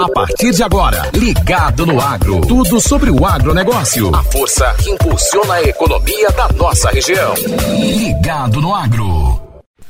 A partir de agora, ligado no agro. Tudo sobre o agronegócio. A força que impulsiona a economia da nossa região. Ligado no agro.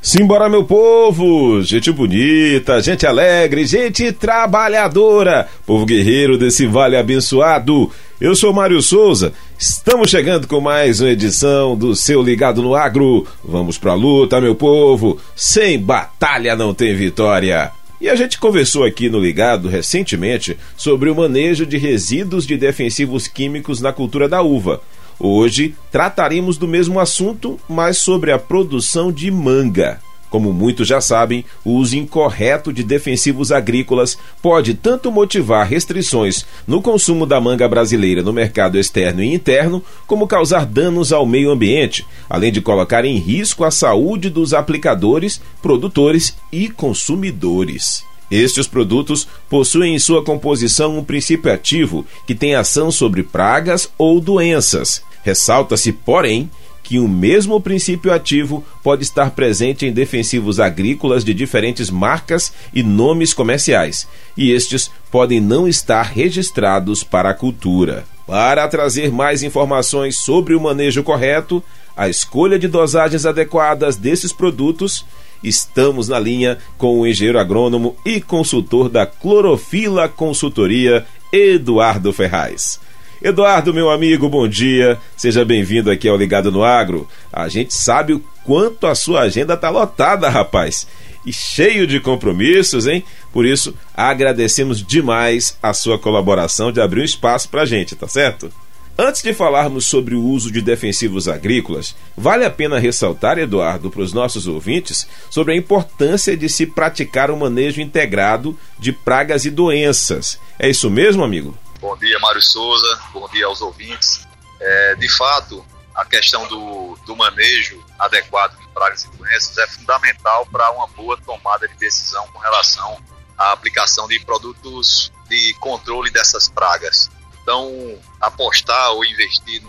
Simbora, meu povo! Gente bonita, gente alegre, gente trabalhadora, povo guerreiro desse vale abençoado. Eu sou Mário Souza, estamos chegando com mais uma edição do seu Ligado no Agro. Vamos pra luta, meu povo! Sem batalha não tem vitória! E a gente conversou aqui no Ligado recentemente sobre o manejo de resíduos de defensivos químicos na cultura da uva. Hoje trataremos do mesmo assunto, mas sobre a produção de manga. Como muitos já sabem, o uso incorreto de defensivos agrícolas pode tanto motivar restrições no consumo da manga brasileira no mercado externo e interno, como causar danos ao meio ambiente, além de colocar em risco a saúde dos aplicadores, produtores e consumidores. Estes produtos possuem em sua composição um princípio ativo que tem ação sobre pragas ou doenças. Ressalta-se, porém, que o mesmo princípio ativo pode estar presente em defensivos agrícolas de diferentes marcas e nomes comerciais, e estes podem não estar registrados para a cultura. Para trazer mais informações sobre o manejo correto, a escolha de dosagens adequadas desses produtos, estamos na linha com o engenheiro agrônomo e consultor da Clorofila Consultoria, Eduardo Ferraz. Eduardo, meu amigo, bom dia. Seja bem-vindo aqui ao Ligado no Agro. A gente sabe o quanto a sua agenda tá lotada, rapaz. E cheio de compromissos, hein? Por isso, agradecemos demais a sua colaboração de abrir um espaço pra gente, tá certo? Antes de falarmos sobre o uso de defensivos agrícolas, vale a pena ressaltar, Eduardo, para os nossos ouvintes, sobre a importância de se praticar o um manejo integrado de pragas e doenças. É isso mesmo, amigo? Bom dia, Mário Souza. Bom dia aos ouvintes. É, de fato, a questão do, do manejo adequado de pragas e doenças é fundamental para uma boa tomada de decisão com relação à aplicação de produtos de controle dessas pragas. Então, apostar ou investir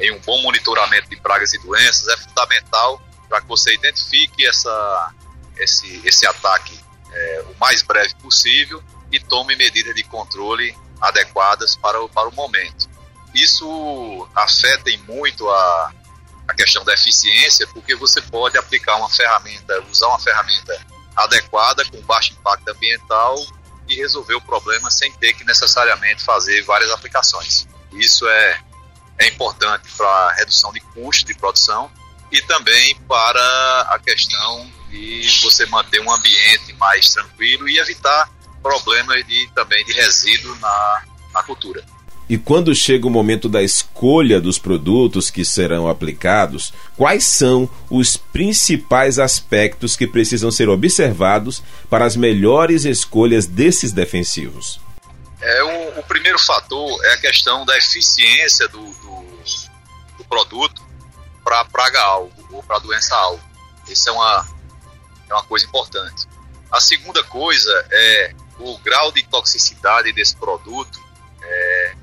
em um bom monitoramento de pragas e doenças é fundamental para que você identifique essa, esse, esse ataque é, o mais breve possível e tome medidas de controle adequadas para o, para o momento. Isso afeta muito a, a questão da eficiência, porque você pode aplicar uma ferramenta, usar uma ferramenta adequada, com baixo impacto ambiental e resolver o problema sem ter que necessariamente fazer várias aplicações. Isso é, é importante para a redução de custo de produção e também para a questão de você manter um ambiente mais tranquilo e evitar problemas de, também de resíduo na, na cultura. E quando chega o momento da escolha dos produtos que serão aplicados, quais são os principais aspectos que precisam ser observados para as melhores escolhas desses defensivos? É, o, o primeiro fator é a questão da eficiência do, do, do produto para praga-alvo ou para doença-alvo. Isso é uma, é uma coisa importante. A segunda coisa é o grau de toxicidade desse produto, é,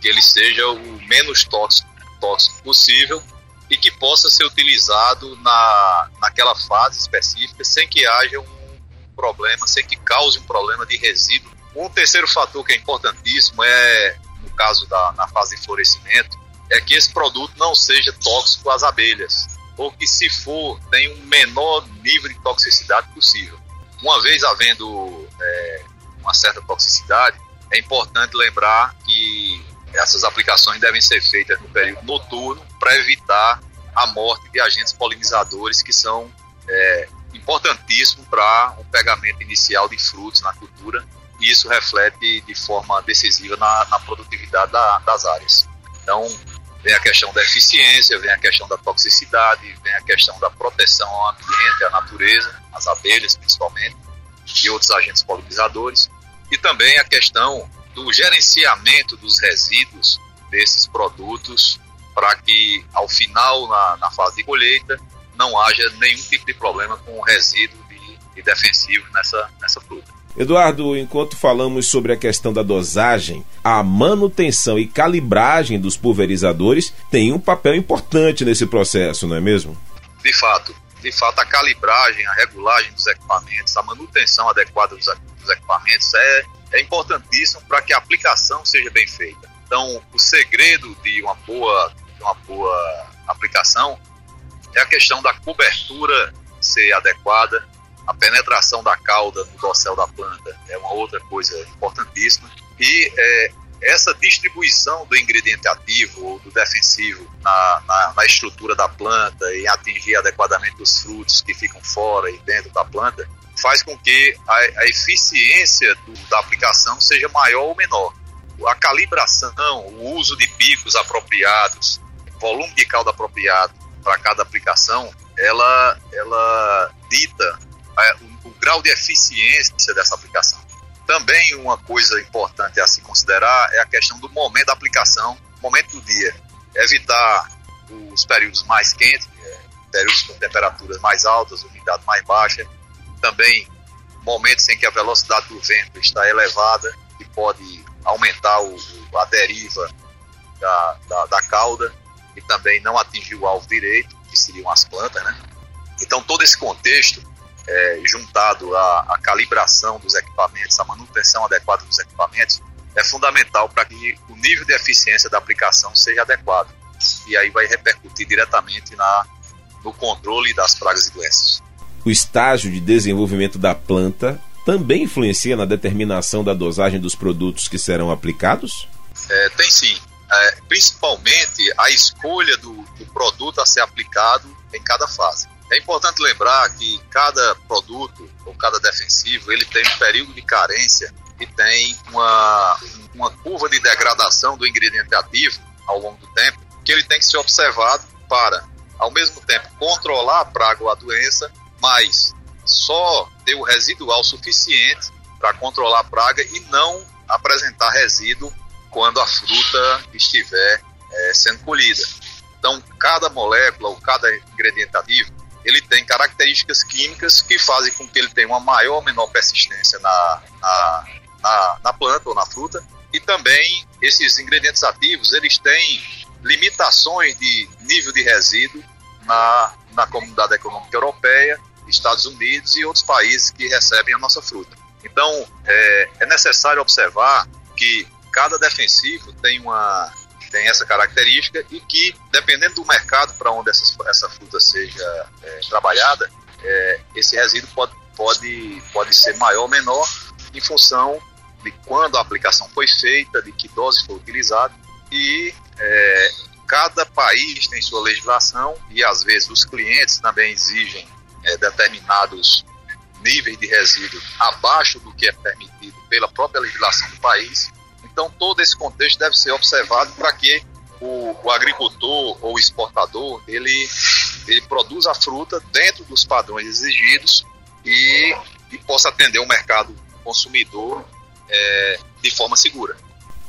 que ele seja o menos tóxico, tóxico possível e que possa ser utilizado na, naquela fase específica sem que haja um problema, sem que cause um problema de resíduo. Um terceiro fator que é importantíssimo é, no caso da na fase de florescimento, é que esse produto não seja tóxico às abelhas, ou que se for, tenha um menor nível de toxicidade possível. Uma vez havendo é, uma certa toxicidade, é importante lembrar que essas aplicações devem ser feitas no período noturno para evitar a morte de agentes polinizadores que são é, importantíssimos para o pegamento inicial de frutos na cultura e isso reflete de forma decisiva na, na produtividade da, das áreas. Então, vem a questão da eficiência, vem a questão da toxicidade, vem a questão da proteção ao ambiente, à natureza, às abelhas principalmente, e outros agentes polinizadores, e também a questão do gerenciamento dos resíduos desses produtos para que ao final, na, na, fase de colheita, não haja nenhum tipo de problema com o resíduo de, de defensivo nessa, nessa fruta. Eduardo, enquanto falamos sobre a questão da dosagem, a manutenção e calibragem dos pulverizadores tem um papel importante nesse processo, não é mesmo? De fato, de fato a calibragem, a regulagem dos equipamentos, a manutenção adequada dos, dos equipamentos é é importantíssimo para que a aplicação seja bem feita. Então, o segredo de uma boa, de uma boa aplicação é a questão da cobertura ser adequada, a penetração da cauda no dossel da planta é uma outra coisa importantíssima e é, essa distribuição do ingrediente ativo ou do defensivo na, na, na, estrutura da planta e atingir adequadamente os frutos que ficam fora e dentro da planta faz com que a, a eficiência do, da aplicação seja maior ou menor. A calibração, o uso de picos apropriados, volume de calda apropriado para cada aplicação, ela, ela dita a, o, o grau de eficiência dessa aplicação. Também uma coisa importante a se considerar é a questão do momento da aplicação, momento do dia. Evitar os períodos mais quentes, é, períodos com temperaturas mais altas, umidade mais baixa. Também momentos em que a velocidade do vento está elevada e pode aumentar o, a deriva da, da, da cauda e também não atingir o alvo direito, que seriam as plantas, né? Então, todo esse contexto é, juntado à, calibração dos equipamentos, à manutenção adequada dos equipamentos, é fundamental para que o nível de eficiência da aplicação seja adequado. E aí vai repercutir diretamente na, no controle das pragas e doenças. O estágio de desenvolvimento da planta também influencia na determinação da dosagem dos produtos que serão aplicados? É, tem sim. É, principalmente a escolha do, do produto a ser aplicado em cada fase. É importante lembrar que cada produto ou cada defensivo ele tem um período de carência e tem uma, uma curva de degradação do ingrediente ativo ao longo do tempo que ele tem que ser observado para, ao mesmo tempo, controlar a praga ou a doença, mas só ter o residual suficiente para controlar a praga e não apresentar resíduo quando a fruta estiver é, sendo colhida. Então, cada molécula ou cada ingrediente ativo ele tem características químicas que fazem com que ele tenha uma maior ou menor persistência na, na, na, na planta ou na fruta. E também esses ingredientes ativos, eles têm limitações de nível de resíduo na, na comunidade econômica europeia, Estados Unidos e outros países que recebem a nossa fruta. Então, é, é necessário observar que cada defensivo tem uma tem essa característica e que, dependendo do mercado para onde essa, essa fruta seja é, trabalhada, é, esse resíduo pode, pode, pode ser maior ou menor em função de quando a aplicação foi feita, de que dose foi utilizada e é, cada país tem sua legislação e às vezes os clientes também exigem é, determinados níveis de resíduo abaixo do que é permitido pela própria legislação do país então, todo esse contexto deve ser observado para que o, o, agricultor ou o exportador ele, ele produza a fruta dentro dos padrões exigidos e, e possa atender o mercado consumidor é, de forma segura.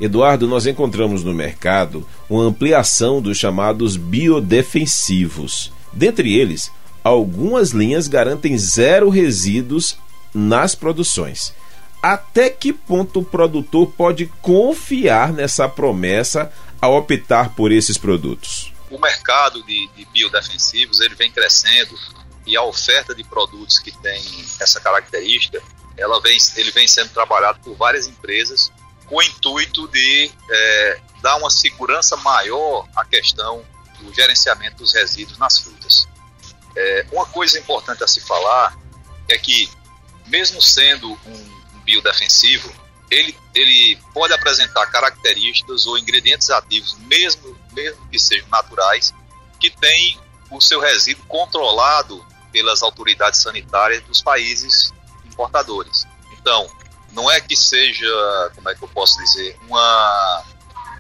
Eduardo, nós encontramos no mercado uma ampliação dos chamados biodefensivos. Dentre eles, algumas linhas garantem zero resíduos nas produções até que ponto o produtor pode confiar nessa promessa ao optar por esses produtos? O mercado de, de biodefensivos ele vem crescendo e a oferta de produtos que tem essa característica, ela vem, ele vem sendo trabalhado por várias empresas com o intuito de é, dar uma segurança maior à questão do gerenciamento dos resíduos nas frutas. É, uma coisa importante a se falar é que, mesmo sendo um biodefensivo, ele, ele pode apresentar características ou ingredientes ativos, mesmo, mesmo que sejam naturais, que têm o seu resíduo controlado pelas autoridades sanitárias dos países importadores. Então, não é que seja, como é que eu posso dizer, uma,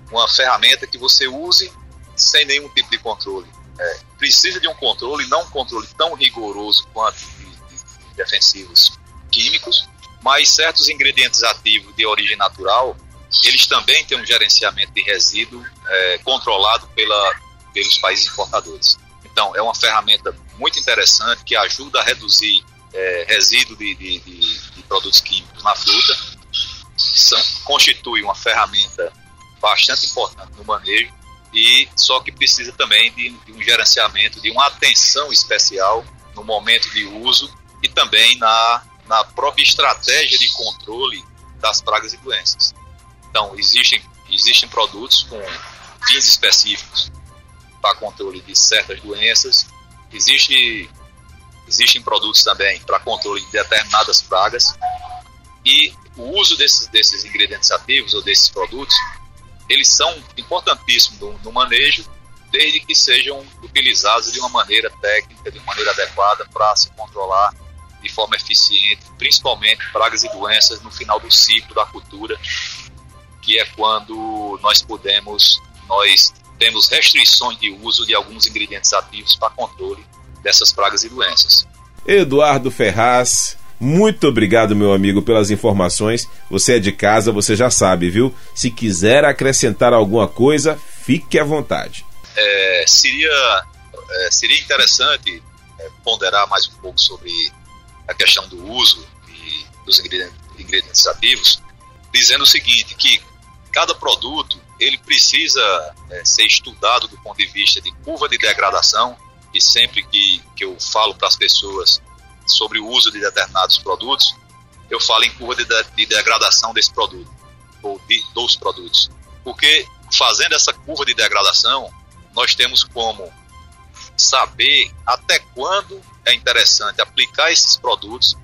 uma ferramenta que você use sem nenhum tipo de controle. É, precisa de um controle, não um controle tão rigoroso quanto de, de defensivos químicos, mas certos ingredientes ativos de origem natural, eles também têm um gerenciamento de resíduo é, controlado pela, pelos países importadores. Então, é uma ferramenta muito interessante que ajuda a reduzir é, resíduo de, de, de, de, produtos químicos na fruta, São, constitui uma ferramenta bastante importante no manejo e só que precisa também de, de um gerenciamento, de uma atenção especial no momento de uso e também na na própria estratégia de controle das pragas e doenças. Então, existem, existem produtos com fins específicos para controle de certas doenças, existe, existem produtos também para controle de determinadas pragas, e o uso desses, desses ingredientes ativos ou desses produtos, eles são importantíssimos no, no manejo, desde que sejam utilizados de uma maneira técnica, de uma maneira adequada para se controlar de forma eficiente, principalmente pragas e doenças no final do ciclo da cultura, que é quando nós podemos, nós temos restrições de uso de alguns ingredientes ativos para controle dessas pragas e doenças. Eduardo Ferraz, muito obrigado, meu amigo, pelas informações. Você é de casa, você já sabe, viu? Se quiser acrescentar alguma coisa, fique à vontade. É, seria, é, seria interessante é, ponderar mais um pouco sobre a questão do uso de, dos ingredientes, ingredientes ativos, dizendo o seguinte, que cada produto ele precisa é, ser estudado do ponto de vista de curva de degradação e sempre que, que eu falo para as pessoas sobre o uso de determinados produtos, eu falo em curva de, de, de degradação desse produto ou de, dos produtos, porque fazendo essa curva de degradação nós temos como saber até quando é interessante aplicar esses produtos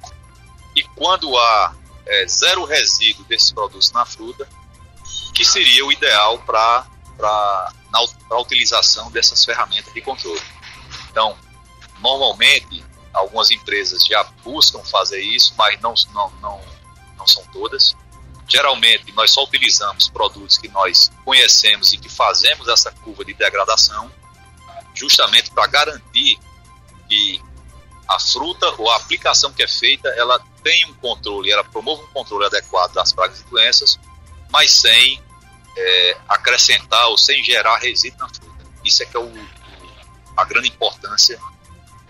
e quando há é, zero resíduo desses produtos na fruta, que seria o ideal para a utilização dessas ferramentas de controle. Então, normalmente, algumas empresas já buscam fazer isso, mas não, não, não, não são todas. Geralmente, nós só utilizamos produtos que nós conhecemos e que fazemos essa curva de degradação, justamente para garantir que a fruta ou a aplicação que é feita, ela tem um controle, ela promove um controle adequado das pragas e doenças, mas sem é, acrescentar ou sem gerar resíduo na fruta. Isso é que é o, a grande importância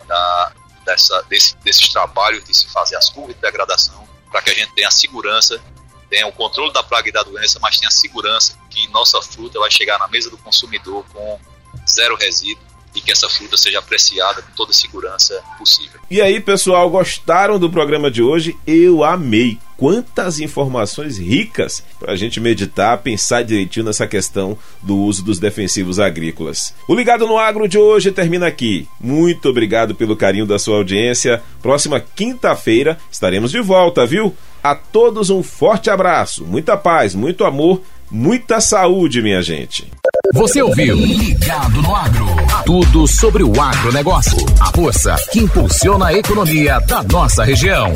da, dessa, desse, desses trabalhos de se fazer as curvas de degradação para que a gente tenha a segurança, tenha o controle da praga e da doença, mas tenha a segurança que nossa fruta vai chegar na mesa do consumidor com zero resíduo e que essa fruta seja apreciada com toda a segurança possível. E aí, pessoal, gostaram do programa de hoje? Eu amei. Quantas informações ricas para a gente meditar, pensar direitinho nessa questão do uso dos defensivos agrícolas. O Ligado no Agro de hoje termina aqui. Muito obrigado pelo carinho da sua audiência. Próxima quinta-feira estaremos de volta, viu? A todos um forte abraço, muita paz, muito amor, muita saúde, minha gente. Você ouviu Ligado no Agro. Tudo sobre o agronegócio. A força que impulsiona a economia da nossa região.